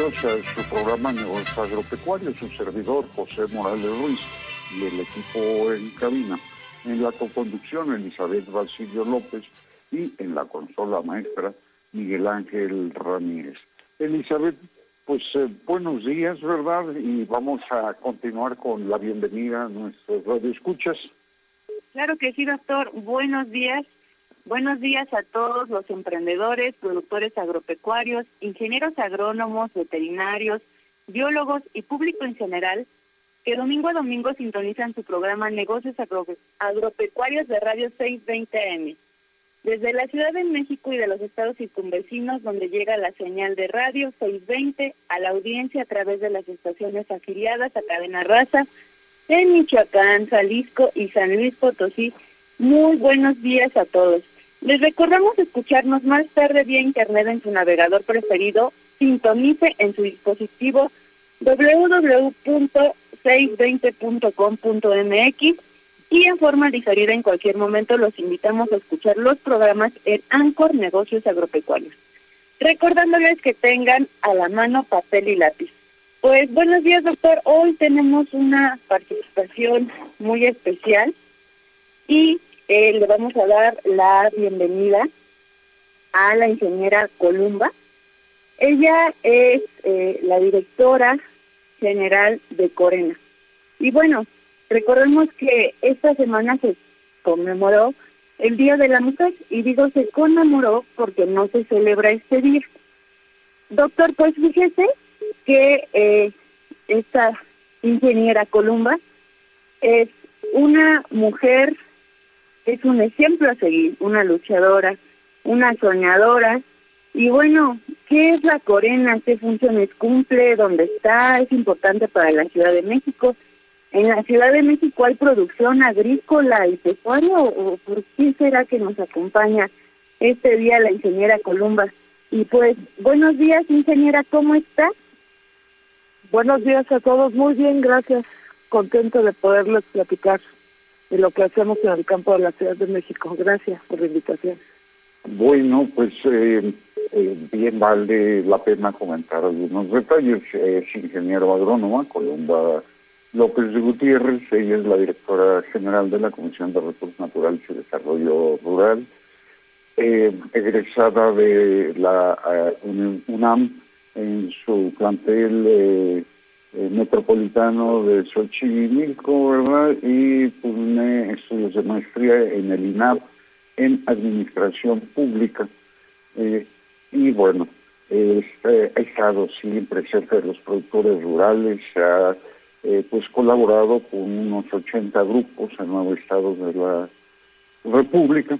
Su programa Negocios Agropecuarios, su servidor José Morales Ruiz y el equipo en cabina. En la coconducción Elizabeth Basilio López y en la consola maestra Miguel Ángel Ramírez. Elizabeth, pues eh, buenos días, ¿verdad? Y vamos a continuar con la bienvenida a nuestros radioescuchas. Claro que sí, doctor. Buenos días Buenos días a todos los emprendedores, productores agropecuarios, ingenieros agrónomos, veterinarios, biólogos y público en general que domingo a domingo sintonizan su programa Negocios Agropecuarios de Radio 620M. Desde la Ciudad de México y de los estados circunvecinos, donde llega la señal de Radio 620 a la audiencia a través de las estaciones afiliadas a Cadena Raza en Michoacán, Jalisco y San Luis Potosí, muy buenos días a todos. Les recordamos escucharnos más tarde vía internet en su navegador preferido. Sintonice en su dispositivo www.620.com.mx y en forma diferida en cualquier momento los invitamos a escuchar los programas en Ancor Negocios Agropecuarios. Recordándoles que tengan a la mano papel y lápiz. Pues buenos días, doctor. Hoy tenemos una participación muy especial y eh, le vamos a dar la bienvenida a la ingeniera Columba. Ella es eh, la directora general de Corena. Y bueno, recordemos que esta semana se conmemoró el Día de la Mujer y digo se conmemoró porque no se celebra este día. Doctor, pues fíjese que eh, esta ingeniera Columba es una mujer es un ejemplo a seguir, una luchadora, una soñadora. Y bueno, ¿qué es la Corena? ¿Qué funciones cumple? ¿Dónde está? ¿Es importante para la Ciudad de México? ¿En la Ciudad de México hay producción agrícola y pecuaria o, por qué será que nos acompaña este día la ingeniera Columba? Y pues, buenos días, ingeniera, ¿cómo está? Buenos días a todos, muy bien, gracias. Contento de poderles platicar de lo que hacemos en el campo de la Ciudad de México. Gracias por la invitación. Bueno, pues eh, eh, bien vale la pena comentar algunos detalles. Es ingeniero agrónoma, Columba López de Gutiérrez, ella es la directora general de la Comisión de Recursos Naturales y Desarrollo Rural, eh, egresada de la UNAM en su plantel eh, metropolitano de Xochimilco, ¿verdad? Y tiene estudios de maestría en el INAP en Administración Pública. Eh, y bueno, este, ha estado siempre cerca de los productores rurales, ha eh, pues colaborado con unos 80 grupos en nueve estados de la República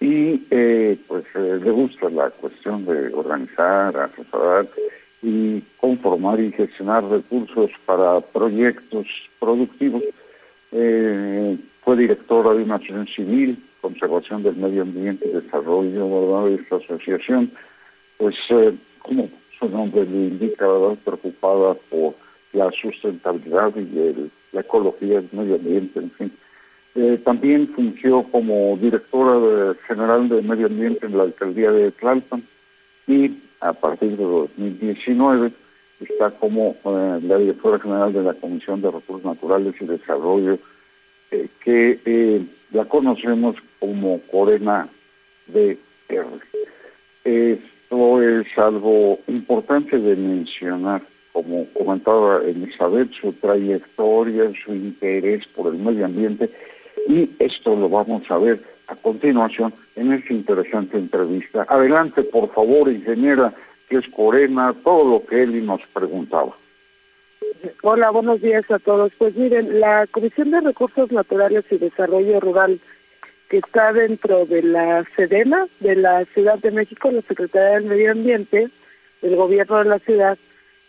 y pues le gusta la cuestión de organizar, asesorar y conformar y gestionar recursos para proyectos productivos. Eh, fue directora de una asociación civil, conservación del medio ambiente desarrollo de esta asociación, pues eh, como su nombre le indica, ¿verdad? preocupada por la sustentabilidad y la ecología del medio ambiente, en fin. Eh, también fungió como directora general de medio ambiente en la alcaldía de Tlalpan y a partir de 2019 está como eh, la directora general de la Comisión de Recursos Naturales y Desarrollo, eh, que eh, la conocemos como Corena BR. Esto es algo importante de mencionar, como comentaba Elizabeth, su trayectoria, su interés por el medio ambiente, y esto lo vamos a ver a continuación en esta interesante entrevista. Adelante, por favor, ingeniera que es Corena, todo lo que él nos preguntaba. Hola, buenos días a todos. Pues miren, la Comisión de Recursos Naturales y Desarrollo Rural, que está dentro de la SEDENA, de la Ciudad de México, la Secretaría del Medio Ambiente, el gobierno de la ciudad,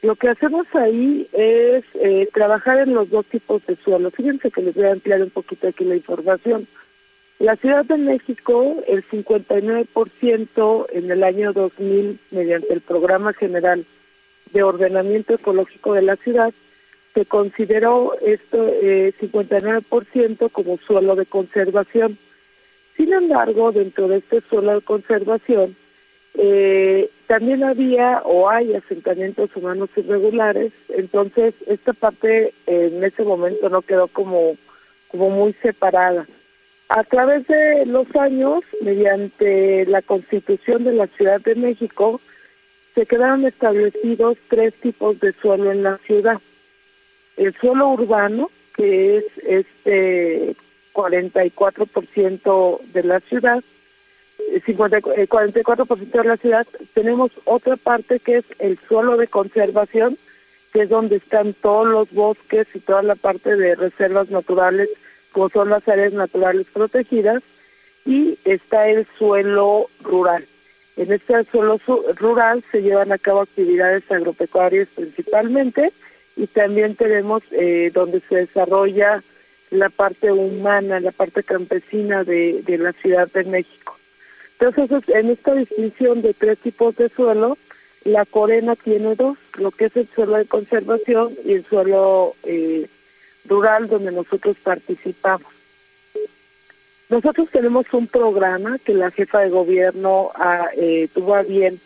lo que hacemos ahí es eh, trabajar en los dos tipos de suelo. Fíjense que les voy a ampliar un poquito aquí la información. La Ciudad de México, el 59% en el año 2000, mediante el Programa General de Ordenamiento Ecológico de la ciudad, se consideró esto eh, 59% como suelo de conservación. Sin embargo, dentro de este suelo de conservación, eh, también había o hay asentamientos humanos irregulares, entonces esta parte en ese momento no quedó como, como muy separada. A través de los años, mediante la Constitución de la Ciudad de México, se quedaron establecidos tres tipos de suelo en la ciudad. El suelo urbano, que es este 44% de la ciudad, 50, 44% eh, de la ciudad, tenemos otra parte que es el suelo de conservación, que es donde están todos los bosques y toda la parte de reservas naturales como son las áreas naturales protegidas, y está el suelo rural. En este suelo rural se llevan a cabo actividades agropecuarias principalmente y también tenemos eh, donde se desarrolla la parte humana, la parte campesina de, la Ciudad de México. Entonces, en esta distinción de tres tipos de suelo, la Corena tiene dos, lo que es el suelo de conservación y el suelo eh, rural donde nosotros participamos. Nosotros tenemos un programa que la jefa de gobierno ah, eh, tuvo a bien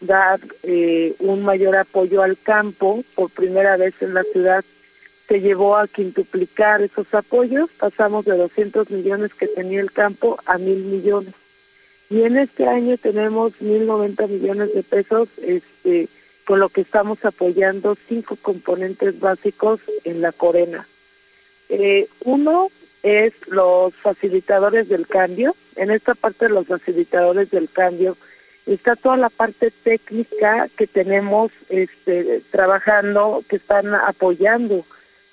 dar eh, un mayor apoyo al campo por primera vez en la ciudad se llevó a quintuplicar esos apoyos, pasamos de 200 millones que tenía el campo a mil millones. Y en este año tenemos 1.090 millones de pesos, este, con lo que estamos apoyando cinco componentes básicos en la Corena. Eh, uno es los facilitadores del cambio. En esta parte de los facilitadores del cambio está toda la parte técnica que tenemos este, trabajando, que están apoyando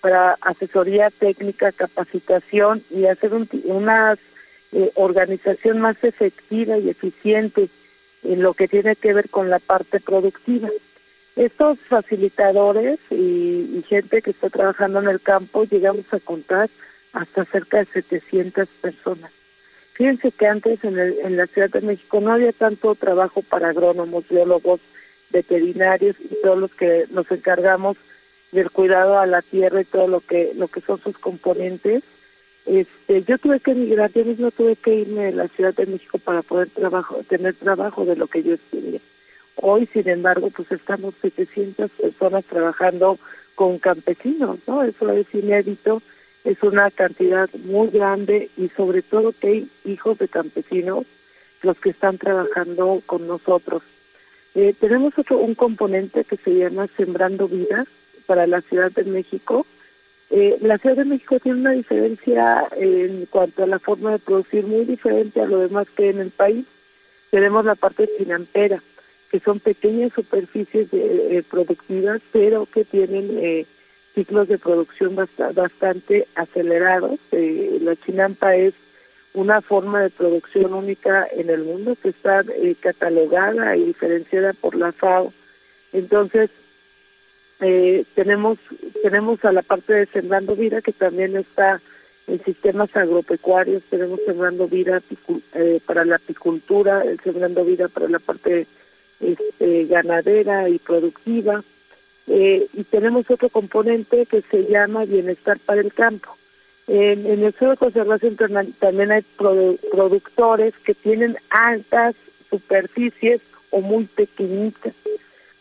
para asesoría técnica, capacitación y hacer una eh, organización más efectiva y eficiente en lo que tiene que ver con la parte productiva. Estos facilitadores y, gente que está trabajando en el campo llegamos a contar hasta cerca de 700 personas. Fíjense que antes en, el, en la Ciudad de México no había tanto trabajo para agrónomos, biólogos, veterinarios y todos los que nos encargamos del cuidado a la tierra y todo lo que lo que son sus componentes. Este, yo tuve que emigrar, yo mismo tuve que irme de la Ciudad de México para poder trabajo, tener trabajo de lo que yo estudié. Hoy, sin embargo, pues estamos 700 personas trabajando con campesinos, ¿no? Eso es inédito, es una cantidad muy grande y sobre todo que hay hijos de campesinos los que están trabajando con nosotros. Eh, tenemos otro un componente que se llama Sembrando Vidas para la Ciudad de México. Eh, la Ciudad de México tiene una diferencia en cuanto a la forma de producir muy diferente a lo demás que en el país. Tenemos la parte financiera que son pequeñas superficies de, eh, productivas, pero que tienen eh, ciclos de producción bastante acelerados. Eh, la chinampa es una forma de producción única en el mundo que está catalogada y diferenciada por la FAO. Entonces, tenemos tenemos a la parte de Sembrando Vida, que también está en sistemas agropecuarios, tenemos Sembrando Vida para la apicultura, Sembrando Vida para la parte este, ganadera y productiva. Eh, y tenemos otro componente que se llama bienestar para el campo. En, el suelo de conservación también hay productores que tienen altas superficies o muy pequeñitas.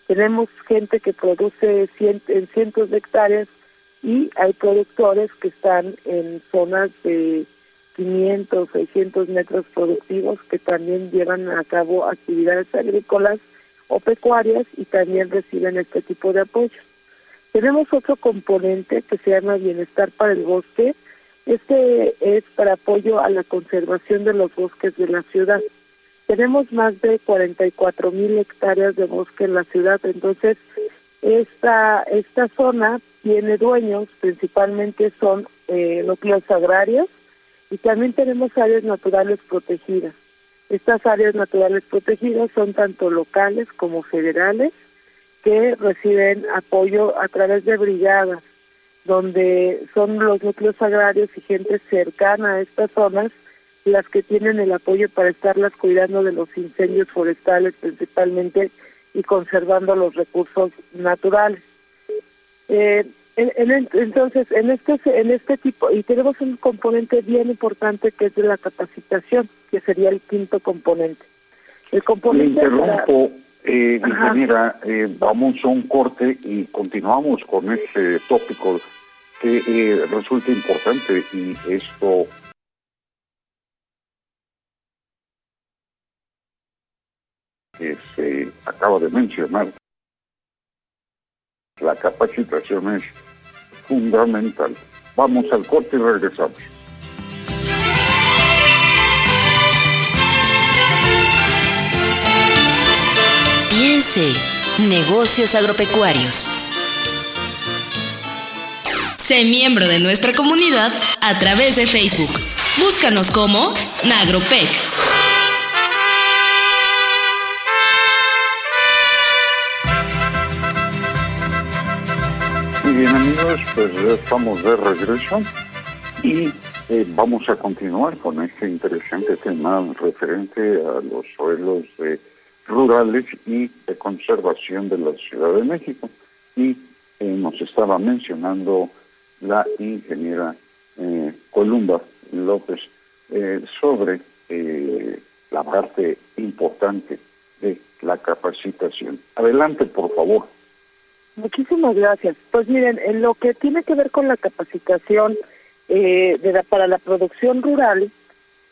Tenemos gente que produce en cientos de hectáreas y hay productores que están en zonas de 500, 600 metros productivos que también llevan a cabo actividades agrícolas o pecuarias y también reciben este tipo de apoyo. Tenemos otro componente que se llama Bienestar para el Bosque. Este es para apoyo a la conservación de los bosques de la ciudad. Tenemos más de 44 mil hectáreas de bosque en la ciudad, entonces esta, esta zona tiene dueños, principalmente son eh, núcleos y también tenemos áreas naturales protegidas. Estas áreas naturales protegidas son tanto locales como federales, que reciben apoyo a través de brigadas, donde son los núcleos agrarios y gente cercana a estas zonas las que tienen el apoyo para estarlas cuidando de los incendios forestales principalmente y conservando los recursos naturales. Eh, entonces, en este, en este tipo, y tenemos un componente bien importante que es de la capacitación, que sería el quinto componente. El componente... interrumpo, eh, ingeniera, eh, vamos a un corte y continuamos con este tópico que eh, resulta importante y esto que se acaba de mencionar, la capacitación es fundamental. Vamos al corte y regresamos. Negocios agropecuarios. Sé miembro de nuestra comunidad a través de Facebook. Búscanos como Nagropec. bien amigos, pues ya estamos de regreso y eh, vamos a continuar con este interesante tema referente a los suelos rurales y de conservación de la Ciudad de México. Y eh, nos estaba mencionando la ingeniera eh, Columba López sobre la parte importante de la capacitación. Adelante, por favor. Muchísimas gracias. Pues miren, en lo que tiene que ver con la capacitación eh, de para la producción rural,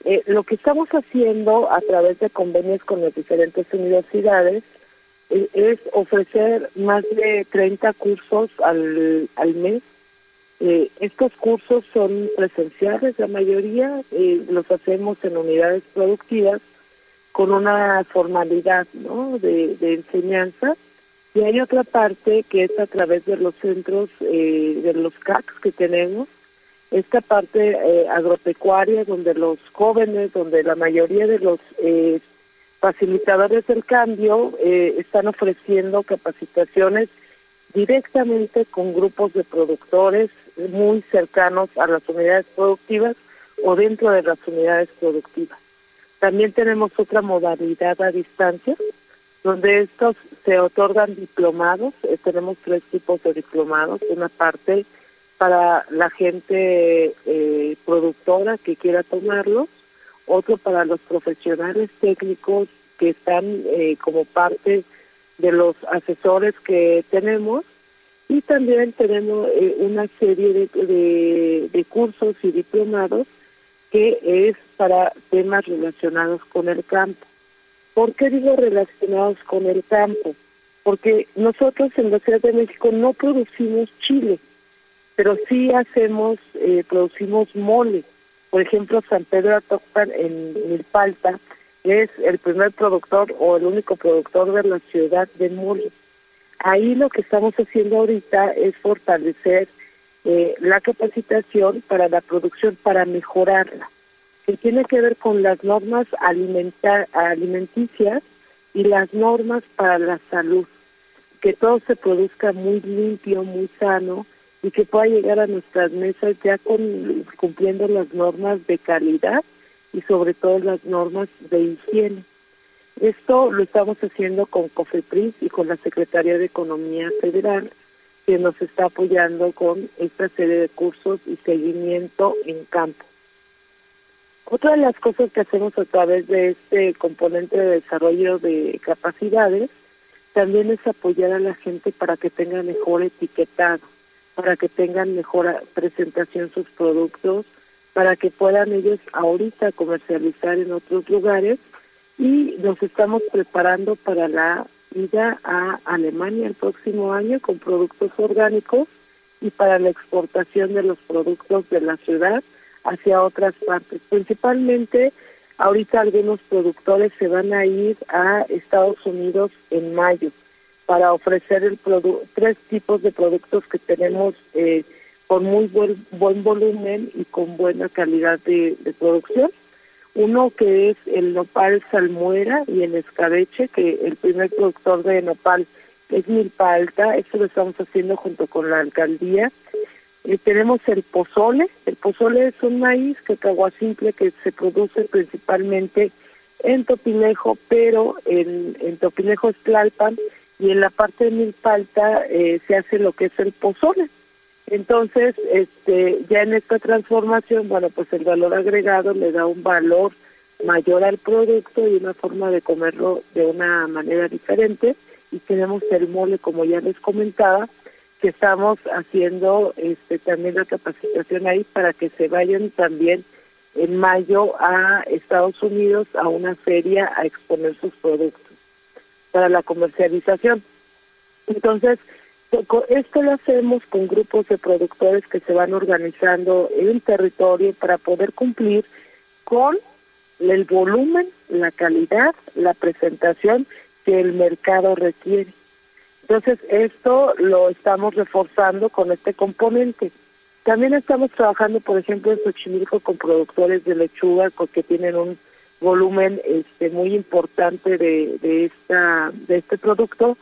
eh, lo que estamos haciendo a través de convenios con las diferentes universidades eh, es ofrecer más de 30 cursos al, al mes. estos cursos son presenciales, la mayoría los hacemos en unidades productivas con una formalidad ¿no? de, de enseñanza y hay otra parte que es a través de los centros, eh, de los CACs que tenemos, esta parte eh, agropecuaria donde los jóvenes, donde la mayoría de los eh, facilitadores del cambio están ofreciendo capacitaciones directamente con grupos de productores muy cercanos a las unidades productivas o dentro de las unidades productivas. También tenemos otra modalidad a distancia, donde estos se otorgan diplomados. Eh, tenemos tres tipos de diplomados. Una parte para la gente eh, productora que quiera tomarlos, otro para los profesionales técnicos que están eh, como parte de los asesores que tenemos y también tenemos una serie de, de cursos y diplomados que es para temas relacionados con el campo. ¿Por qué digo relacionados con el campo? Porque nosotros en la Ciudad de México no producimos chile, pero sí hacemos, eh, producimos mole. Por ejemplo, San Pedro Atocpan en Milpalta es el primer productor o el único productor de la ciudad de mole. Ahí lo que estamos haciendo ahorita es fortalecer eh, la capacitación para la producción, para mejorarla que tiene que ver con las normas alimenticias y las normas para la salud, que todo se produzca muy limpio, muy sano y que pueda llegar a nuestras mesas ya con, cumpliendo las normas de calidad y sobre todo las normas de higiene. Esto lo estamos haciendo con COFEPRIS y con la Secretaría de Economía Federal, que nos está apoyando con esta serie de cursos y seguimiento en campo. Otra de las cosas que hacemos a través de este componente de desarrollo de capacidades también es apoyar a la gente para que tenga mejor etiquetado, para que tengan mejor presentación sus productos, para que puedan ellos ahorita comercializar en otros lugares y nos estamos preparando para la ida a Alemania el próximo año con productos orgánicos y para la exportación de los productos de la ciudad hacia otras partes. Principalmente, ahorita algunos productores se van a ir a Estados Unidos en mayo para ofrecer el tres tipos de productos que tenemos eh, con muy buen, buen volumen y con buena calidad de, producción. Uno que es el nopal salmuera y el escabeche, que el primer productor de nopal es Milpa Alta, esto lo estamos haciendo junto con la alcaldía eh, tenemos el pozole. El pozole es un maíz que que se produce principalmente en Topilejo, pero en, en Topilejo es Tlalpan y en la parte de Milpalta eh, se hace lo que es el pozole. Entonces, este, ya en esta transformación, bueno, pues el valor agregado le da un valor mayor al producto y una forma de comerlo de una manera diferente. Y tenemos el mole, como ya les comentaba, que estamos haciendo este también la capacitación ahí para que se vayan también en mayo a Estados Unidos a una feria a exponer sus productos para la comercialización. Entonces, esto lo hacemos con grupos de productores que se van organizando en territorio para poder cumplir con el volumen, la calidad, la presentación que el mercado requiere. Entonces, esto lo estamos reforzando con este componente. También estamos trabajando, por ejemplo, en Xochimilco con productores de lechuga que tienen un volumen este muy importante de, de esta de este producto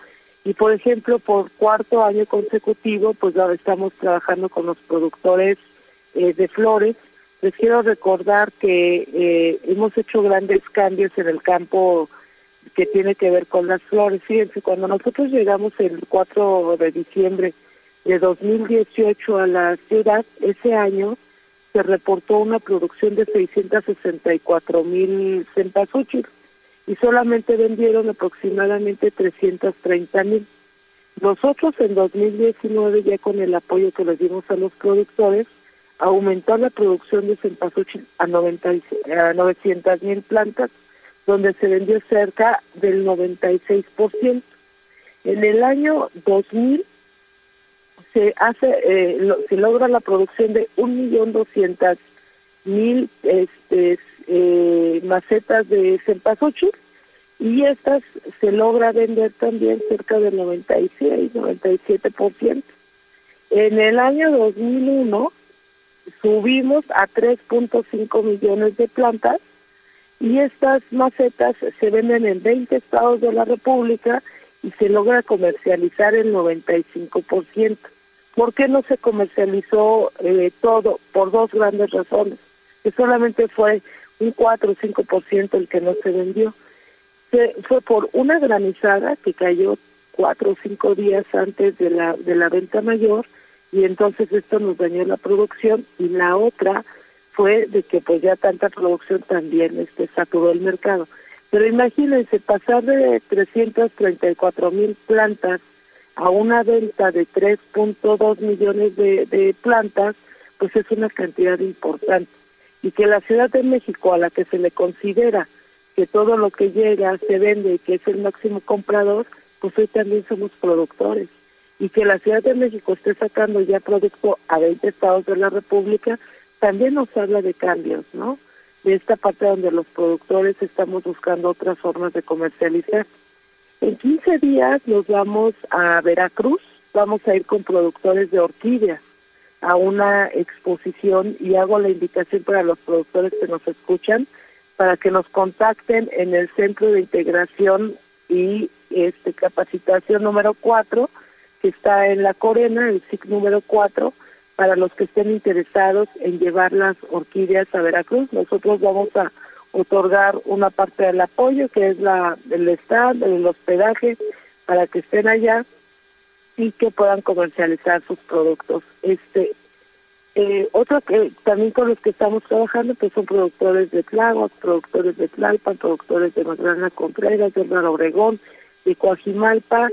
y por ejemplo por cuarto año consecutivo pues ahora estamos trabajando con los productores eh, de flores les quiero recordar que eh, hemos hecho grandes cambios en el campo que tiene que ver con las flores. Fíjense, cuando nosotros llegamos el 4 de diciembre de 2018 a la ciudad, ese año se reportó una producción de 664 mil cempasúchil y solamente vendieron aproximadamente 330 mil. Nosotros en 2019, ya con el apoyo que les dimos a los productores, aumentó la producción de cempasúchil a, 90, a 900 mil plantas donde se vendió cerca del 96%. En el año 2000 se hace eh, se logra la producción de 1.200.000 este, eh, macetas de cempasúchil y estas se logra vender también cerca del 96, 97%. En el año 2001 subimos a 3.5 millones de plantas y estas macetas se venden en 20 estados de la República y se logra comercializar el 95%. ¿Por qué no se comercializó eh, todo? Por dos grandes razones. Que solamente fue un 4 o 5% el que no se vendió. Se, fue por una granizada que cayó cuatro o cinco días antes de la, de la venta mayor y entonces esto nos dañó la producción y la otra fue de que pues ya tanta producción también este saturó el mercado. Pero imagínense, pasar de 334 mil plantas a una venta de 3.2 millones de, plantas, pues es una cantidad importante. Y que la Ciudad de México, a la que se le considera que todo lo que llega se vende y que es el máximo comprador, pues hoy también somos productores. Y que la Ciudad de México esté sacando ya producto a 20 estados de la República, también nos habla de cambios, ¿no? De esta parte donde los productores estamos buscando otras formas de comercializar. En 15 días nos vamos a Veracruz, vamos a ir con productores de orquídeas a una exposición y hago la invitación para los productores que nos escuchan para que nos contacten en el Centro de Integración y este capacitación número 4 que está en La Corena, el SIC número 4 para los que estén interesados en llevar las orquídeas a Veracruz. Nosotros vamos a otorgar una parte del apoyo, que es la del stand, el hospedaje, para que estén allá y que puedan comercializar sus productos. Este, eh, otro que también con los que estamos trabajando pues son productores de Tláhuac, productores de Tlalpan, productores de Magdalena Contreras, de Hernán Obregón, de Coajimalpa,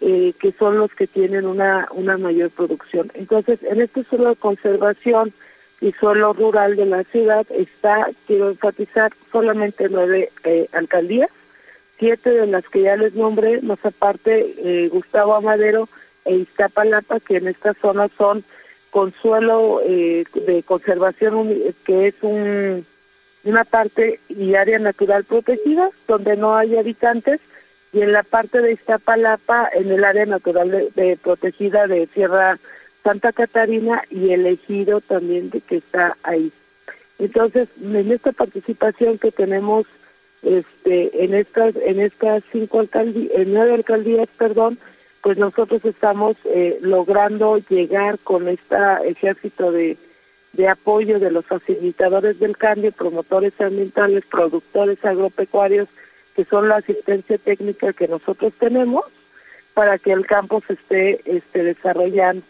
eh, que son los que tienen una, una mayor producción. Entonces, en este suelo de conservación y suelo rural de la ciudad está, quiero enfatizar, solamente nueve eh, alcaldías, siete de las que ya les nombré, más aparte eh, Gustavo Amadero e Iztapalapa, que en esta zona son con suelo eh, de conservación, que es un, una parte y área natural protegida, donde no hay habitantes, y en la parte de Iztapalapa, en el área natural de, protegida de Sierra Santa Catarina y el ejido también de que está ahí. Entonces, en esta participación que tenemos este en estas en estas cinco alcaldías, en nueve alcaldías, perdón, pues nosotros estamos eh, logrando llegar con este ejército de, de apoyo de los facilitadores del cambio, promotores ambientales, productores agropecuarios, que son la asistencia técnica que nosotros tenemos para que el campo se esté este, desarrollando.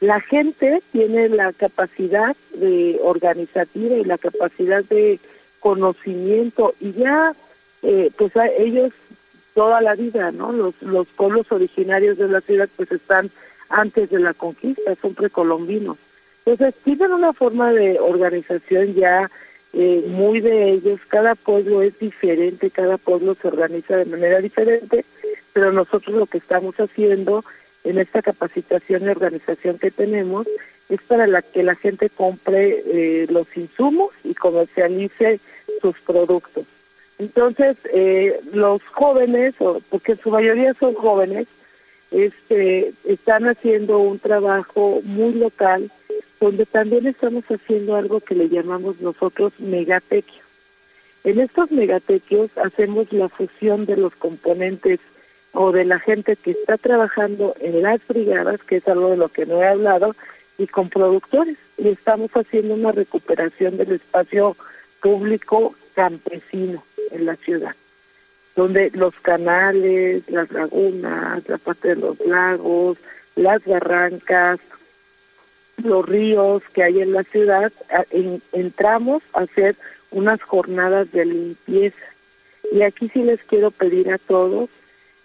La gente tiene la capacidad de organizativa y la capacidad de conocimiento y ya eh, pues ellos toda la vida, ¿no? Los, los pueblos originarios de la ciudad pues están antes de la conquista, son precolombinos. Entonces tienen una forma de organización ya eh, muy de ellos, cada pueblo es diferente, cada pueblo se organiza de manera diferente, pero nosotros lo que estamos haciendo en esta capacitación y organización que tenemos es para la que la gente compre eh, los insumos y comercialice sus productos. Entonces, eh, los jóvenes, porque su mayoría son jóvenes, este, están haciendo un trabajo muy local, donde también estamos haciendo algo que le llamamos nosotros megatequios. En estos megatequios hacemos la fusión de los componentes o de la gente que está trabajando en las brigadas, que es algo de lo que no he hablado, y con productores. Y estamos haciendo una recuperación del espacio público campesino en la ciudad, donde los canales, las lagunas, la parte de los lagos, las barrancas, los ríos que hay en la ciudad, entramos a hacer unas jornadas de limpieza. Y aquí sí les quiero pedir a todos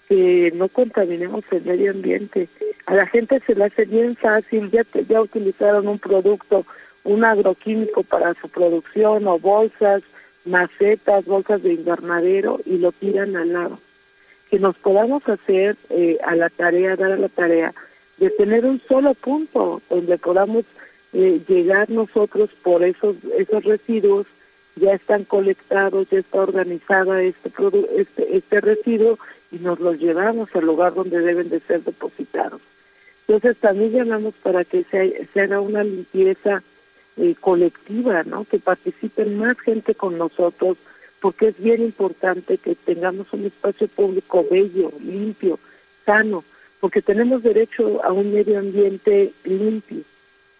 que no contaminemos el medio ambiente. A la gente se le hace bien fácil, ya, ya utilizaron un producto, un agroquímico para su producción o bolsas, macetas, bolsas de invernadero y lo tiran al lado. Que nos podamos hacer eh, a la tarea, dar a la tarea de tener un solo punto donde podamos eh, llegar nosotros por esos esos residuos ya están colectados ya está organizada este este este residuo y nos los llevamos al lugar donde deben de ser depositados entonces también llamamos para que se, se haga una limpieza eh, colectiva no que participen más gente con nosotros porque es bien importante que tengamos un espacio público bello limpio sano porque tenemos derecho a un medio ambiente limpio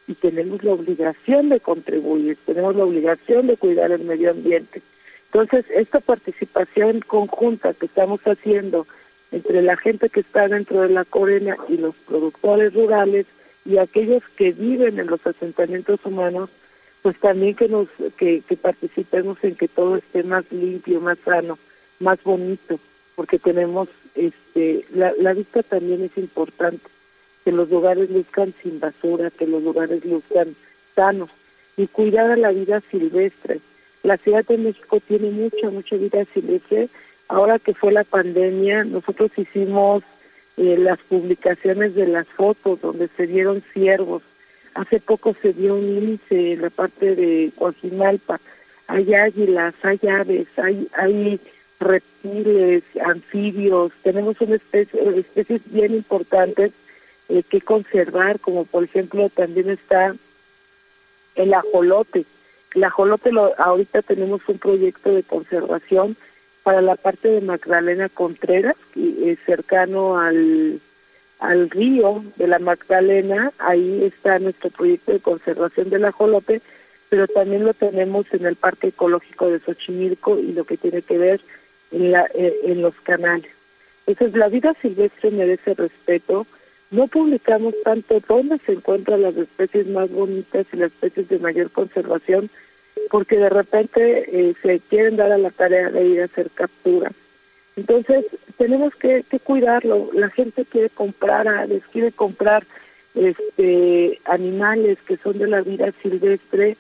y tenemos la obligación de contribuir, tenemos la obligación de cuidar el medio ambiente. Entonces, esta participación conjunta que estamos haciendo entre la gente que está dentro de la corena y los productores rurales y aquellos que viven en los asentamientos humanos, pues también que nos que, que participemos en que todo esté más limpio, más sano, más bonito porque tenemos, este, la, la vista también es importante, que los lugares luzcan sin basura, que los lugares luzcan sanos y cuidar a la vida silvestre. La Ciudad de México tiene mucha, mucha vida silvestre. Ahora que fue la pandemia, nosotros hicimos eh, las publicaciones de las fotos donde se dieron ciervos. Hace poco se dio un índice en la parte de Coajimalpa. Hay águilas, hay aves, hay, hay reptiles, anfibios, tenemos una especie, especies bien importantes eh, que conservar, como por ejemplo también está el ajolote. El ajolote lo, ahorita tenemos un proyecto de conservación para la parte de Magdalena Contreras, que es cercano al, al río de la Magdalena, ahí está nuestro proyecto de conservación del ajolote, pero también lo tenemos en el Parque Ecológico de Xochimilco y lo que tiene que ver en, la, eh, en los canales. Entonces, la vida silvestre merece respeto, no publicamos tanto. Dónde se encuentran las especies más bonitas y las especies de mayor conservación, porque de repente eh, se quieren dar a la tarea de ir a hacer capturas. Entonces, tenemos que, que cuidarlo. La gente quiere comprar aves, quiere comprar este animales que son de la vida silvestre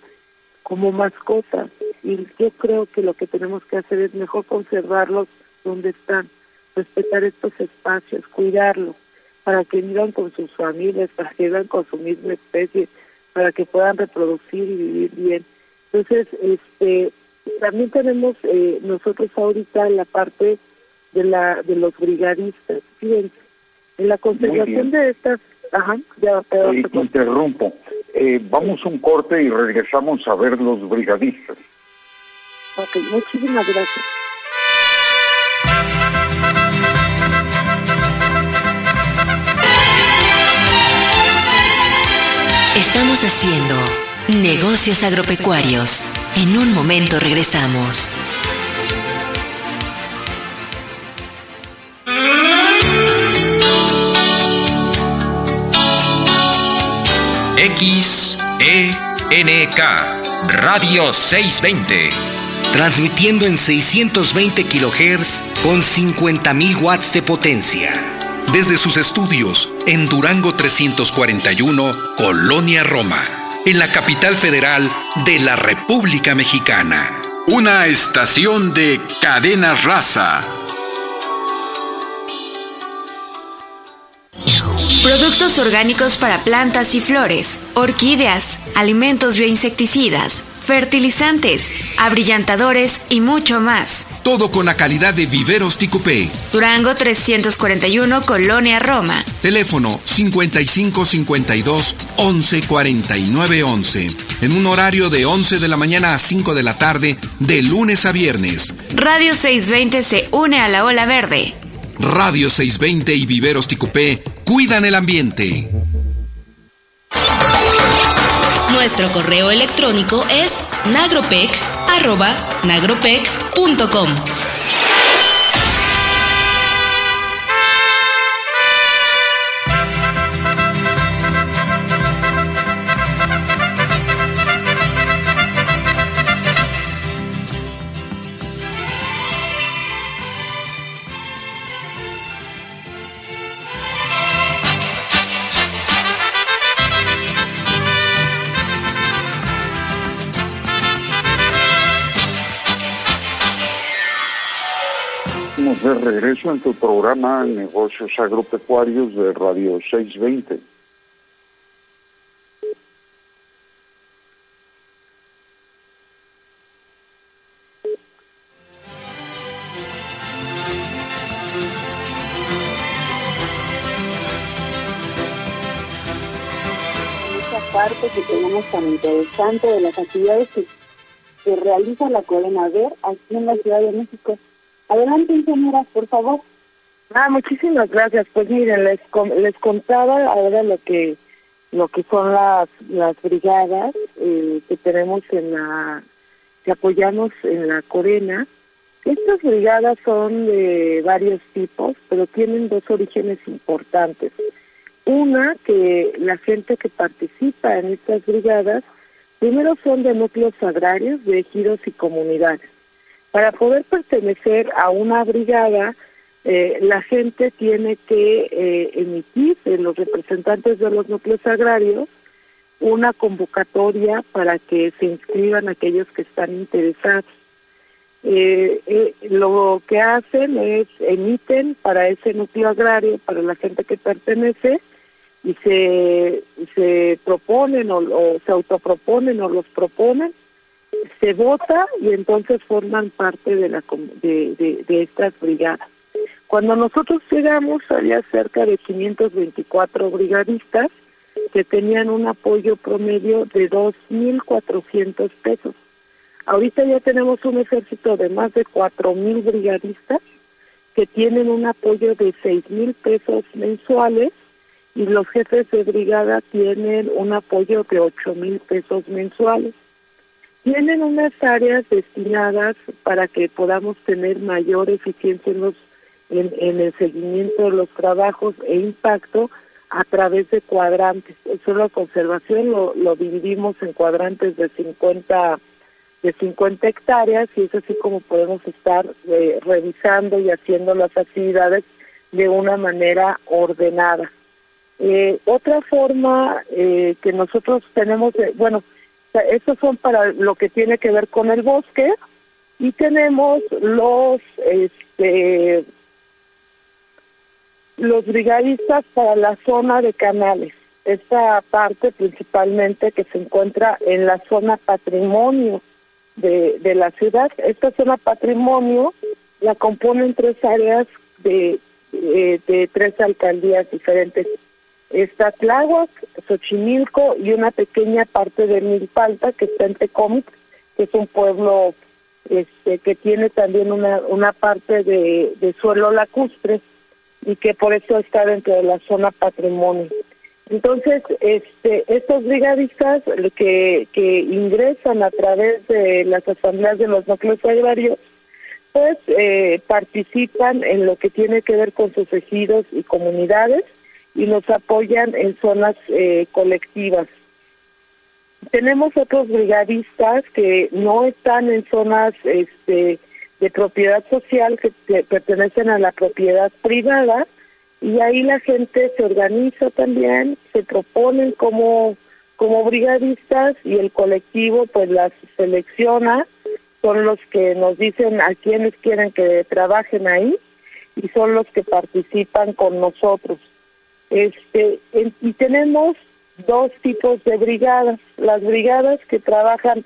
como mascotas. Y yo creo que lo que tenemos que hacer es mejor conservarlos donde están, respetar estos espacios, cuidarlos para que vivan con sus familias, para que vivan con su misma especie, para que puedan reproducir y vivir bien. Entonces, este, también tenemos eh, nosotros ahorita la parte de la de los brigadistas. Fíjense, en la conservación de estas, ajá, ya eh, interrumpo. Eh, vamos un corte y regresamos a ver los brigadistas. Ok, muchísimas gracias. Estamos haciendo negocios agropecuarios. En un momento regresamos. XENK Radio 620. Transmitiendo en 620 kHz con 50.000 watts de potencia desde sus estudios en Durango 341, Colonia Roma, en la capital federal de la República Mexicana. Una estación de cadena raza. Productos orgánicos para plantas y flores, orquídeas, alimentos bioinsecticidas, fertilizantes, abrillantadores y mucho más. Todo con la calidad de Viveros Ticupé. Durango 341, Colonia Roma. Teléfono 5552 11 49 11. En un horario de 11 de la mañana a 5 de la tarde, de lunes a viernes. Radio 620 se une a la ola verde. Radio 620 y Viveros Ticupé cuidan el ambiente. Nuestro correo electrónico es nagropec.nagropec.com. de regreso en tu programa Negocios Agropecuarios de Radio 620. Esta parte que tenemos tan interesante de las actividades que, que realiza la Corona Ver aquí en la Ciudad de México. Adelante, ingeniera, por favor. Ah, muchísimas gracias. Pues miren, les les contaba ahora lo que lo que son las las brigadas eh, que tenemos en la que apoyamos en la Corena. Estas brigadas son de varios tipos, pero tienen dos orígenes importantes. Una, que la gente que participa en estas brigadas, primero son de núcleos agrarios, de ejidos y comunidades. Para poder pertenecer a una brigada, eh, la gente tiene que eh, emitir, eh, los representantes de los núcleos agrarios, una convocatoria para que se inscriban aquellos que están interesados. lo que hacen es emiten para ese núcleo agrario, para la gente que pertenece, y se, se proponen o, o se autoproponen o los proponen se vota y entonces forman parte de, la, de, de, estas brigadas. Cuando nosotros llegamos había cerca de 524 brigadistas que tenían un apoyo promedio de 2.400 pesos. Ahorita ya tenemos un ejército de más de 4.000 brigadistas que tienen un apoyo de 6.000 pesos mensuales y los jefes de brigada tienen un apoyo de 8.000 pesos mensuales tienen unas áreas destinadas para que podamos tener mayor eficiencia en, los, en, el seguimiento de los trabajos e impacto a través de cuadrantes. El suelo de conservación lo, lo dividimos en cuadrantes de 50 de 50 hectáreas y es así como podemos estar eh, revisando y haciendo las actividades de una manera ordenada. Eh, otra forma eh, que nosotros tenemos, bueno, estos son para lo que tiene que ver con el bosque y tenemos los este los brigadistas para la zona de canales. Esta parte principalmente que se encuentra en la zona patrimonio de, de la ciudad. Esta zona patrimonio la componen tres áreas de, de, tres alcaldías diferentes. Está Tláhuac, Xochimilco y una pequeña parte de Milpalta que está en Tecómic, que es un pueblo este, que tiene también una, una parte de, de suelo lacustre y que por eso está dentro de la zona patrimonio. Entonces, este, estos brigadistas que, que ingresan a través de las asambleas de los núcleos agrarios, pues eh, participan en lo que tiene que ver con sus ejidos y comunidades y nos apoyan en zonas eh, colectivas. Tenemos otros brigadistas que no están en zonas este, de propiedad social, que pertenecen a la propiedad privada, y ahí la gente se organiza también, se proponen como, como brigadistas y el colectivo pues las selecciona, son los que nos dicen a quienes quieren que trabajen ahí y son los que participan con nosotros. Este, y tenemos dos tipos de brigadas, las brigadas que trabajan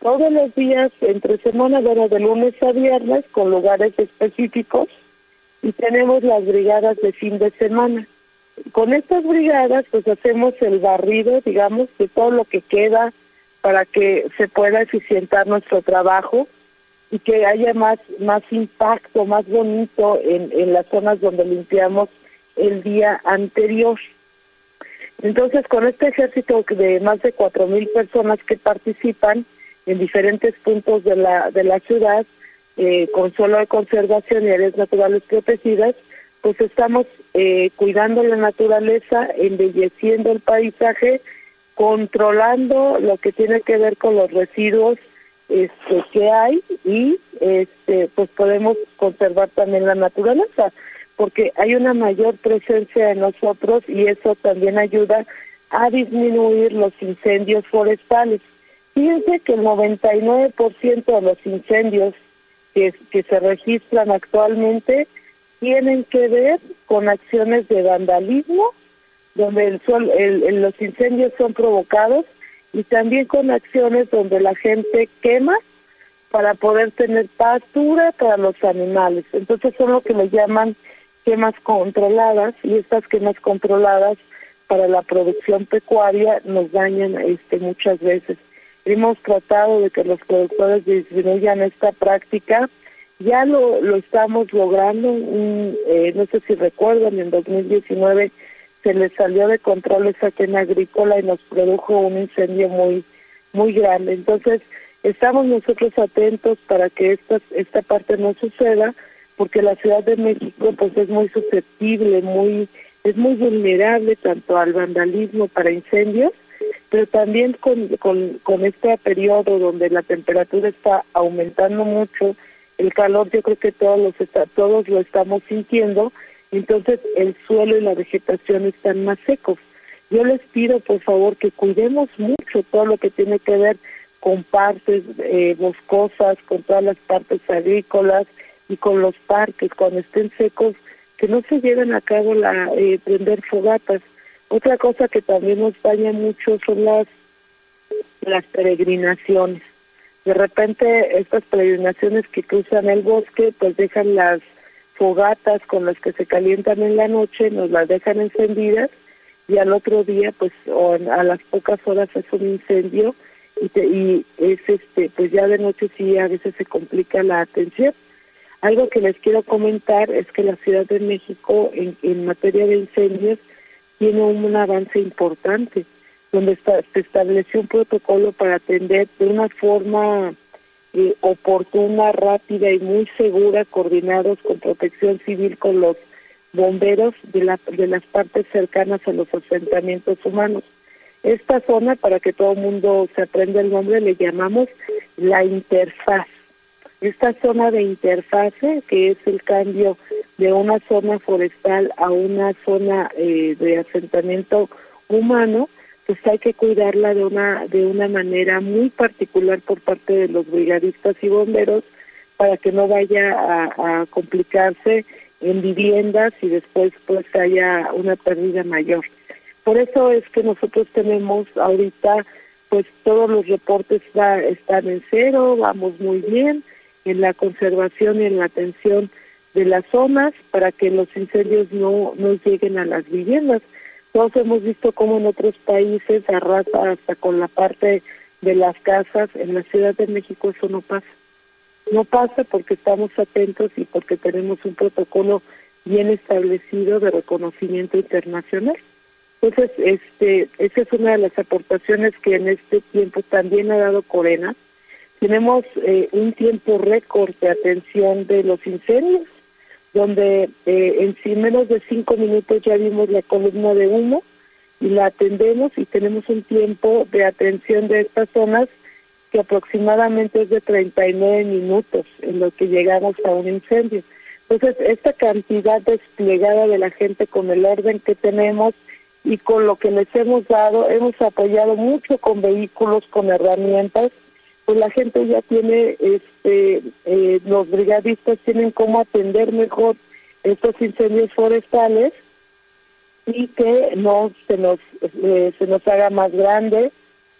todos los días entre semana, bueno, de lunes a viernes con lugares específicos y tenemos las brigadas de fin de semana. Con estas brigadas pues hacemos el barrido, digamos, de todo lo que queda para que se pueda eficientar nuestro trabajo y que haya más más impacto, más bonito en, en las zonas donde limpiamos el día anterior. Entonces, con este ejército de más de cuatro mil personas que participan en diferentes puntos de la de la ciudad, eh, con suelo de conservación y áreas naturales protegidas, pues estamos eh, cuidando la naturaleza, embelleciendo el paisaje, controlando lo que tiene que ver con los residuos este, que hay y este, pues podemos conservar también la naturaleza, porque hay una mayor presencia de nosotros y eso también ayuda a disminuir los incendios forestales. Fíjense que el 99% de los incendios que, se registran actualmente tienen que ver con acciones de vandalismo, donde el, sol, el, los incendios son provocados, y también con acciones donde la gente quema para poder tener pastura para los animales. Entonces son lo que le llaman quemas controladas y estas quemas controladas para la producción pecuaria nos dañan este muchas veces. Hemos tratado de que los productores disminuyan esta práctica. Ya lo, lo estamos logrando. Eh, no sé si recuerdan, en 2019 se les salió de control esa quema agrícola y nos produjo un incendio muy, muy grande. Entonces, estamos nosotros atentos para que esta, esta parte no suceda, porque la Ciudad de México pues es muy susceptible, muy es muy vulnerable tanto al vandalismo para incendios pero también con, con, con este periodo donde la temperatura está aumentando mucho, el calor yo creo que todos los está, todos lo estamos sintiendo, entonces el suelo y la vegetación están más secos. Yo les pido por favor que cuidemos mucho todo lo que tiene que ver con partes eh, boscosas, con todas las partes agrícolas y con los parques cuando estén secos, que no se lleven a cabo la eh, prender fogatas otra cosa que también nos daña mucho son las, las peregrinaciones. De repente estas peregrinaciones que cruzan el bosque pues dejan las fogatas con las que se calientan en la noche, nos las dejan encendidas y al otro día pues o a las pocas horas es un incendio y, y es este pues ya de noche sí a veces se complica la atención. Algo que les quiero comentar es que la Ciudad de México en, en materia de incendios tiene un avance importante, donde se estableció un protocolo para atender de una forma eh, oportuna, rápida y muy segura, coordinados con protección civil, con los bomberos de, la, de las partes cercanas a los asentamientos humanos. Esta zona, para que todo el mundo se aprenda el nombre, le llamamos la interfaz. Esta zona de interfase, que es el cambio de una zona forestal a una zona eh, de asentamiento humano, pues hay que cuidarla de una de una manera muy particular por parte de los brigadistas y bomberos para que no vaya a, a complicarse en viviendas y después pues haya una pérdida mayor. Por eso es que nosotros tenemos ahorita pues todos los reportes va, están en cero, vamos muy bien en la conservación y en la atención de las zonas para que los incendios no, no lleguen a las viviendas. Todos hemos visto cómo en otros países arrasa hasta con la parte de las casas. En la Ciudad de México eso no pasa. No pasa porque estamos atentos y porque tenemos un protocolo bien establecido de reconocimiento internacional. Entonces, este, esa es una de las aportaciones que en este tiempo también ha dado Corena. Tenemos eh, un tiempo récord de atención de los incendios, donde eh, en sí menos de cinco minutos ya vimos la columna de humo y la atendemos y tenemos un tiempo de atención de estas zonas que aproximadamente es de 39 minutos en lo que llegamos a un incendio. Entonces, esta cantidad desplegada de la gente con el orden que tenemos y con lo que les hemos dado, hemos apoyado mucho con vehículos, con herramientas, pues la gente ya tiene, este, eh, los brigadistas tienen cómo atender mejor estos incendios forestales y que no se nos, eh, se nos haga más grande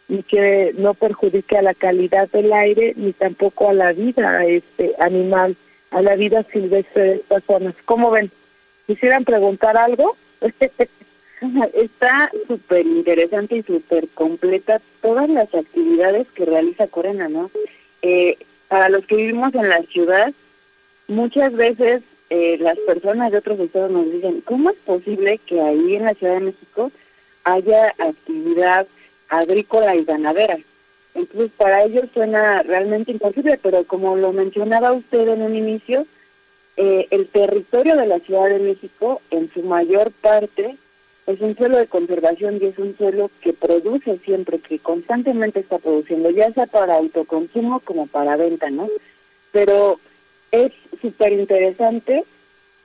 y que no perjudique a la calidad del aire ni tampoco a la vida este animal, a la vida silvestre de estas zonas. ¿Cómo ven? ¿Quisieran preguntar algo? Está súper interesante y súper completa todas las actividades que realiza Corena, ¿no? Eh, para los que vivimos en la ciudad, muchas veces eh, las personas de otros estados nos dicen, ¿cómo es posible que ahí en la Ciudad de México haya actividad agrícola y ganadera. Entonces, para ellos suena realmente imposible, pero como lo mencionaba usted en un inicio, eh, el territorio de la Ciudad de México, en su mayor parte, es un suelo de conservación y es un suelo que produce siempre, que constantemente está produciendo, ya sea para autoconsumo como para venta, ¿no? Pero es súper interesante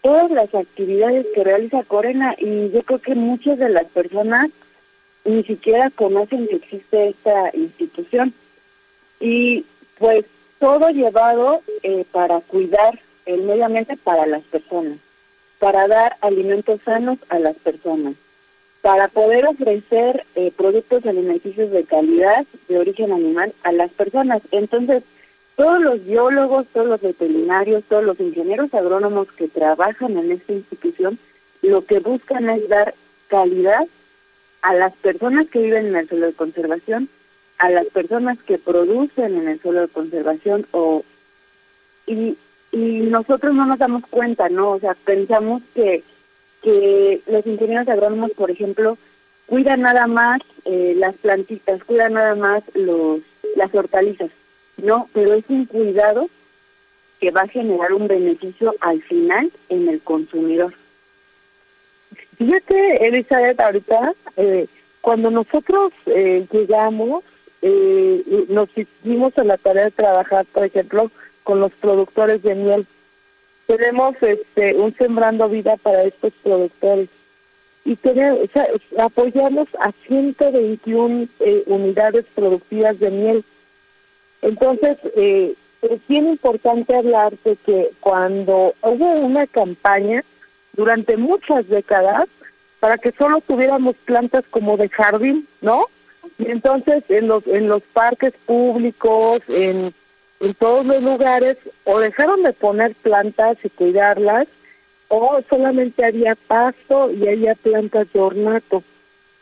todas las actividades que realiza Corena y yo creo que muchas de las personas ni siquiera conocen que existe esta institución. Y pues todo llevado eh, para cuidar el medio ambiente para las personas, para dar alimentos sanos a las personas, para poder ofrecer eh, productos alimenticios de calidad de origen animal a las personas. Entonces, todos los biólogos, todos los veterinarios, todos los ingenieros agrónomos que trabajan en esta institución, lo que buscan es dar calidad a las personas que viven en el suelo de conservación, a las personas que producen en el suelo de conservación o y, y nosotros no nos damos cuenta, ¿no? O sea, pensamos que que los ingenieros agrónomos, por ejemplo, cuidan nada más eh, las plantitas, cuidan nada más los las hortalizas, no, pero es un cuidado que va a generar un beneficio al final en el consumidor. Fíjate, Elizabeth, ahorita, eh, cuando nosotros eh, llegamos, eh, nos hicimos a la tarea de trabajar, por ejemplo, con los productores de miel. Tenemos este un Sembrando Vida para estos productores. Y tenemos, o sea, a 121 eh, unidades productivas de miel. Entonces, eh, es bien importante hablar de que cuando hubo una campaña, durante muchas décadas para que solo tuviéramos plantas como de jardín, ¿no? Y entonces en los en los parques públicos, en, en todos los lugares, o dejaron de poner plantas y cuidarlas, o solamente había pasto y había plantas de ornato,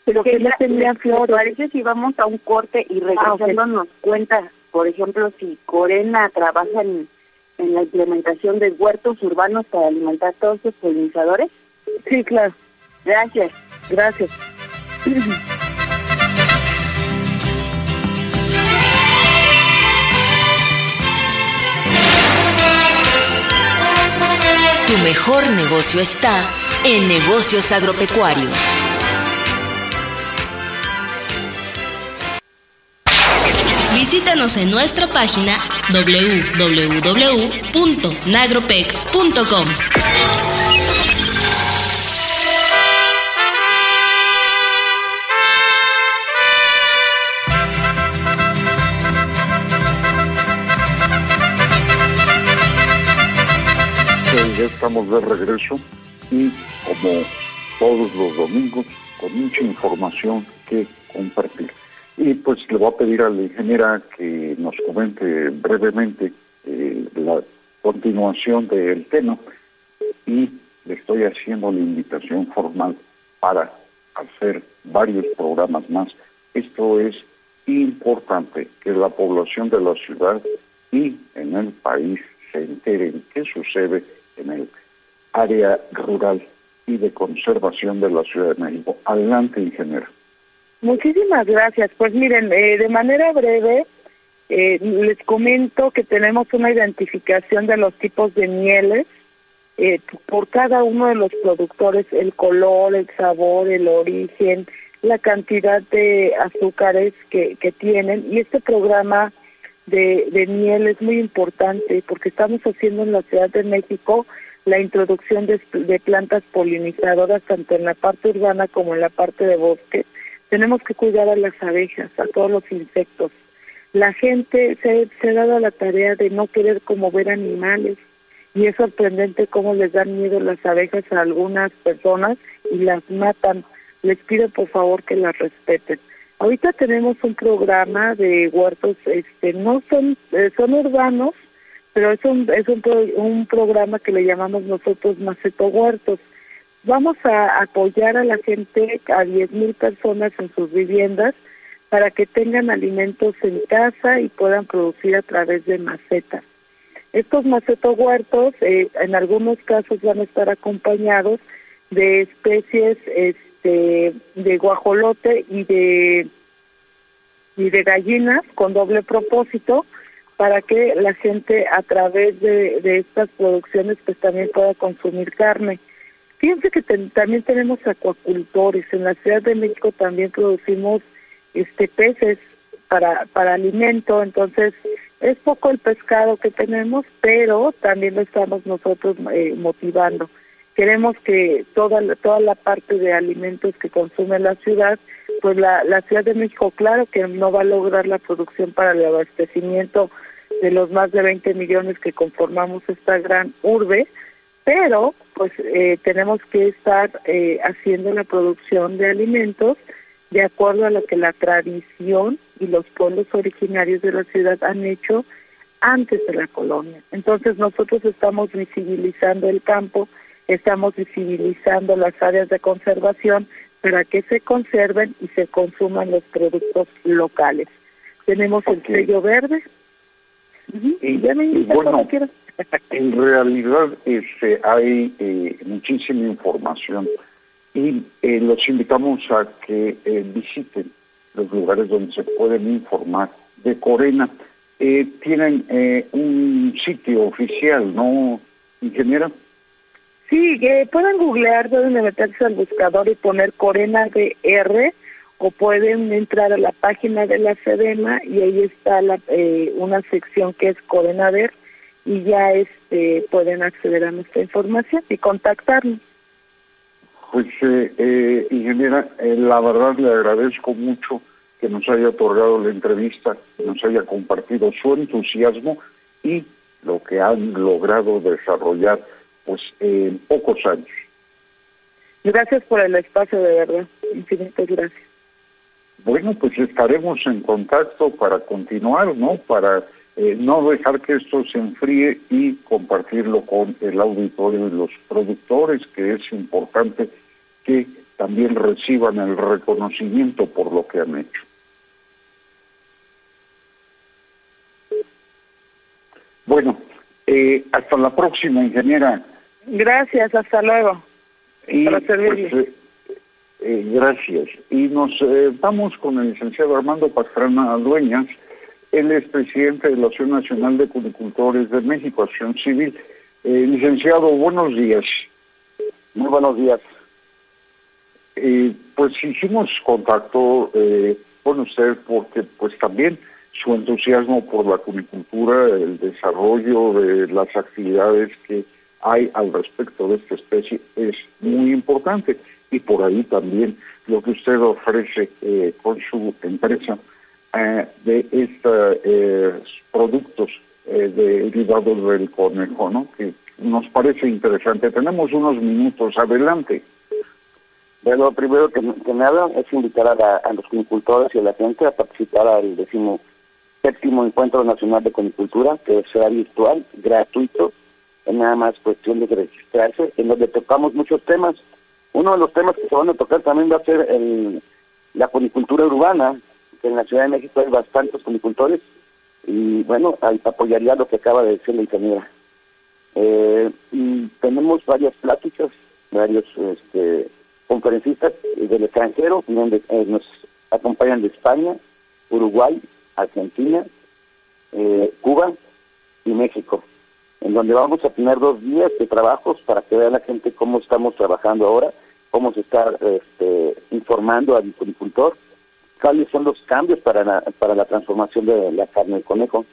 pero que, no tenían flores. Parece si vamos a un corte y regresando nos cuenta, por ejemplo, si Corena trabaja en en la implementación de huertos urbanos para alimentar todos los polinizadores? Sí, claro. Gracias. Gracias. Tu mejor negocio está en negocios agropecuarios. Visítanos en nuestra página www.nagropec.com. ya estamos de regreso y como todos los domingos con mucha información que compartir. Y pues le voy a pedir a la ingeniera que nos comente brevemente eh, la continuación del tema y le estoy haciendo la invitación formal para hacer varios programas más. Esto es importante que la población de la ciudad y en el país se enteren qué sucede en el área rural y de conservación de la Ciudad de México. Adelante, ingeniero. Muchísimas gracias. Pues miren, eh, de manera breve, eh, les comento que tenemos una identificación de los tipos de mieles eh, por cada uno de los productores, el color, el sabor, el origen, la cantidad de azúcares que, que tienen. Y este programa de, de miel es muy importante porque estamos haciendo en la Ciudad de México la introducción de, de plantas polinizadoras tanto en la parte urbana como en la parte de bosque. Tenemos que cuidar a las abejas, a todos los insectos. La gente se, se ha dado la tarea de no querer como ver animales y es sorprendente cómo les dan miedo las abejas a algunas personas y las matan. Les pido por favor que las respeten. Ahorita tenemos un programa de huertos, este, no son, eh, son urbanos, pero es un, es un, un programa que le llamamos nosotros Maceto Huertos. Vamos a apoyar a la gente, a 10 mil personas en sus viviendas, para que tengan alimentos en casa y puedan producir a través de macetas. Estos maceto huertos, eh, en algunos casos van a estar acompañados de especies este, de guajolote y de y de gallinas con doble propósito para que la gente a través de, de estas producciones pues también pueda consumir carne. Fíjense que también tenemos acuacultores. En la Ciudad de México también producimos este peces para, para alimento, entonces es poco el pescado que tenemos, pero también lo estamos nosotros eh, motivando. Queremos que toda, toda la parte de alimentos que consume la ciudad, pues la, la Ciudad de México, claro que no va a lograr la producción para el abastecimiento de los más de 20 millones que conformamos esta gran urbe, pero pues eh, tenemos que estar eh, haciendo la producción de alimentos de acuerdo a lo que la tradición y los pueblos originarios de la ciudad han hecho antes de la colonia. Entonces nosotros estamos visibilizando el campo, estamos visibilizando las áreas de conservación para que se conserven y se consuman los productos locales. Tenemos el sello verde. y, bueno, en realidad este, hay eh, muchísima información y eh, los invitamos a que eh, visiten los lugares donde se pueden informar de Corena. tienen un sitio oficial, ¿no, ingeniera? Sí, que pueden googlear, pueden meterse al buscador y poner Corena DR o pueden entrar a la página de la SEDEMA y ahí está la, eh, una sección que es Corena DR y ya este pueden acceder a nuestra información y contactarnos. Pues, eh, eh, ingeniera, eh, la verdad le agradezco mucho que nos haya otorgado la entrevista, que nos haya compartido su entusiasmo y lo que han logrado desarrollar pues en pocos años. Gracias por el espacio, de verdad. Infinitas gracias. Bueno, pues estaremos en contacto para continuar, ¿no? Para eh, no dejar que esto se enfríe y compartirlo con el auditorio y los productores, que es importante que también reciban el reconocimiento por lo que han hecho. Bueno, eh, hasta la próxima, ingeniera. Gracias, hasta luego. Y, pues, eh, eh, gracias. Y nos eh, vamos con el licenciado Armando Pastrana Dueñas. Él es presidente de la Asociación Nacional de Cunicultores de México, Acción Civil. licenciado, buenos días. Muy buenos días. Eh, pues hicimos contacto eh, con usted porque pues también su entusiasmo por la cunicultura, el desarrollo de las actividades que hay al respecto de esta especie es muy importante y por ahí también lo que usted ofrece eh, con su empresa eh, de estos eh, productos derivados del conejo, ¿no? Que nos parece interesante. Tenemos unos minutos adelante. Lo primero que, me hablan es invitar a, los conicultores y a la gente a participar al décimo séptimo Encuentro Nacional de Conicultura, que será virtual, gratuito, es nada más cuestión de registrarse, en donde tocamos muchos temas. Uno de los temas que se van a tocar también va a ser el, la conicultura urbana, que en la Ciudad de México hay bastantes conicultores, y bueno, apoyaría lo que acaba de decir la ingeniera. Eh, y tenemos varias pláticas, varios este, conferencistas del extranjero, donde eh, nos acompañan de España, Uruguay, Argentina, eh, Cuba y México, en donde vamos a tener dos días de trabajos para que vea la gente cómo estamos trabajando ahora, cómo se está este, informando al agricultor, cuáles son los cambios para la, para la transformación de la carne de conejo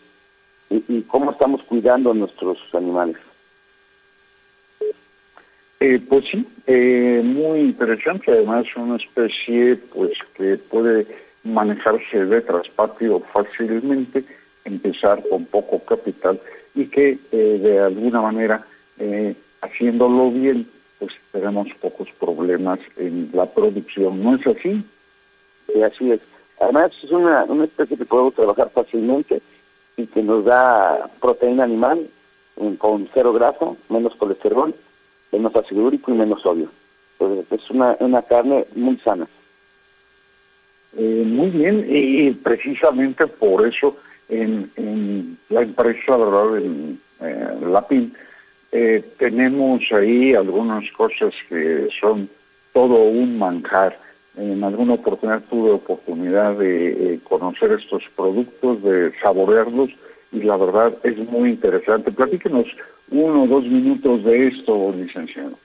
y, cómo estamos cuidando a nuestros animales. Eh, pues sí, eh, muy interesante, además una especie pues que puede manejarse de traspatio fácilmente, empezar con poco capital y que eh, de alguna manera haciéndolo bien pues tenemos pocos problemas en la producción, ¿no es así? Sí, así es. Además es una, una especie que podemos trabajar fácilmente y que nos da proteína animal con cero grasa, menos colesterol menos ácido úrico y menos sodio. Entonces, es una, una carne muy sana. Eh, muy bien, y, precisamente por eso en, en la empresa, ¿verdad?, en eh, la PIN, eh, tenemos ahí algunas cosas que son todo un manjar. En alguna oportunidad tuve oportunidad de conocer estos productos, de saborearlos, y la verdad es muy interesante. Platíquenos uno o dos minutos de esto, licenciado.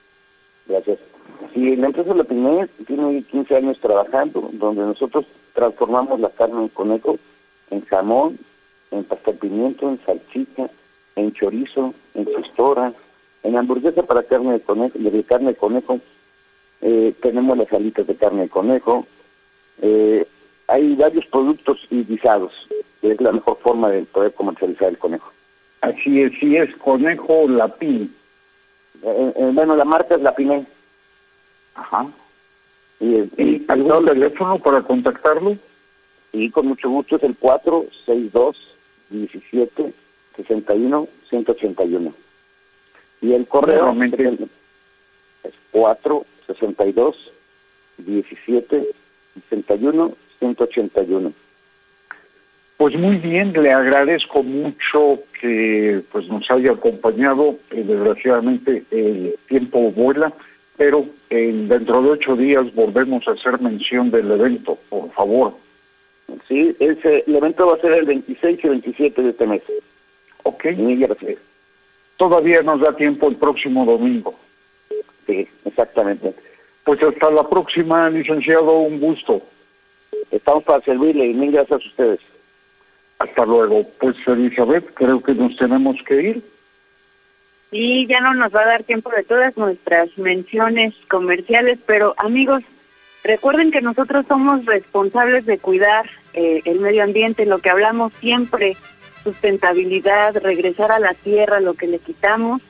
Gracias. Sí, la empresa La tiene 15 años trabajando, donde nosotros transformamos la carne de conejo en jamón, en pasta de pimiento, en salchicha, en chorizo, en chistora, en hamburguesa para carne de conejo, de carne de conejo. Eh, tenemos las alitas de carne de conejo. Eh, hay varios productos y guisados, que es la mejor forma de poder comercializar el conejo. Así es, sí es Conejo Lapín. Eh, eh, bueno, la marca es Lapine. Ajá. ¿Y, ¿Y algún teléfono para contactarlo? Sí, con mucho gusto, es el 462 17 61 181. Y el correo es 462 17 61 181. Pues muy bien, le agradezco mucho que pues nos haya acompañado. Eh, desgraciadamente el tiempo vuela, pero dentro de ocho días volvemos a hacer mención del evento, por favor. Sí, ese, el evento va a ser el 26 y 27 de este mes. Ok. Todavía nos da tiempo el próximo domingo. Sí, exactamente. Pues hasta la próxima, licenciado, un gusto. Estamos para servirle y mil gracias a ustedes. Hasta luego. Pues Elizabeth, creo que nos tenemos que ir. Y ya no nos va a dar tiempo de todas nuestras menciones comerciales, pero amigos, recuerden que nosotros somos responsables de cuidar eh, el medio ambiente, lo que hablamos siempre, sustentabilidad, regresar a la tierra, lo que le quitamos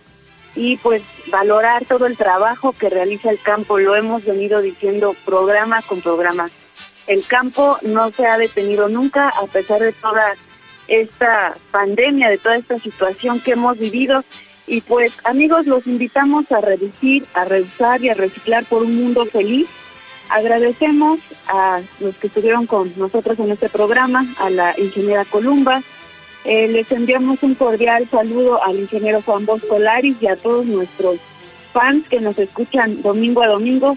y pues valorar todo el trabajo que realiza el campo. Lo hemos venido diciendo programa con programa el campo no se ha detenido nunca a pesar de toda esta pandemia, de toda esta situación que hemos vivido. Y pues amigos, los invitamos a reducir, a reusar y a reciclar por un mundo feliz. Agradecemos a los que estuvieron con nosotros en este programa, a la ingeniera Columba. Eh, les enviamos un cordial saludo al ingeniero Juan Bosco Laris y a todos nuestros fans que nos escuchan domingo a domingo.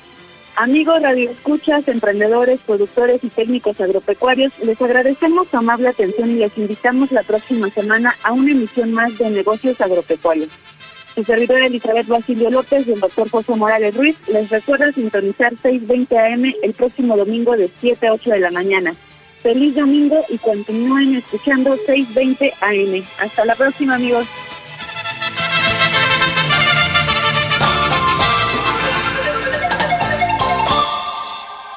Amigos radioescuchas, emprendedores, productores y técnicos agropecuarios, les agradecemos su amable atención y les invitamos la próxima semana a una emisión más de negocios agropecuarios. Su servidora Elizabeth Basilio López y el doctor José Morales Ruiz les recuerda sintonizar 6.20 AM el próximo domingo de 7 a 8 de la mañana. Feliz domingo y continúen escuchando 6.20 AM. Hasta la próxima amigos.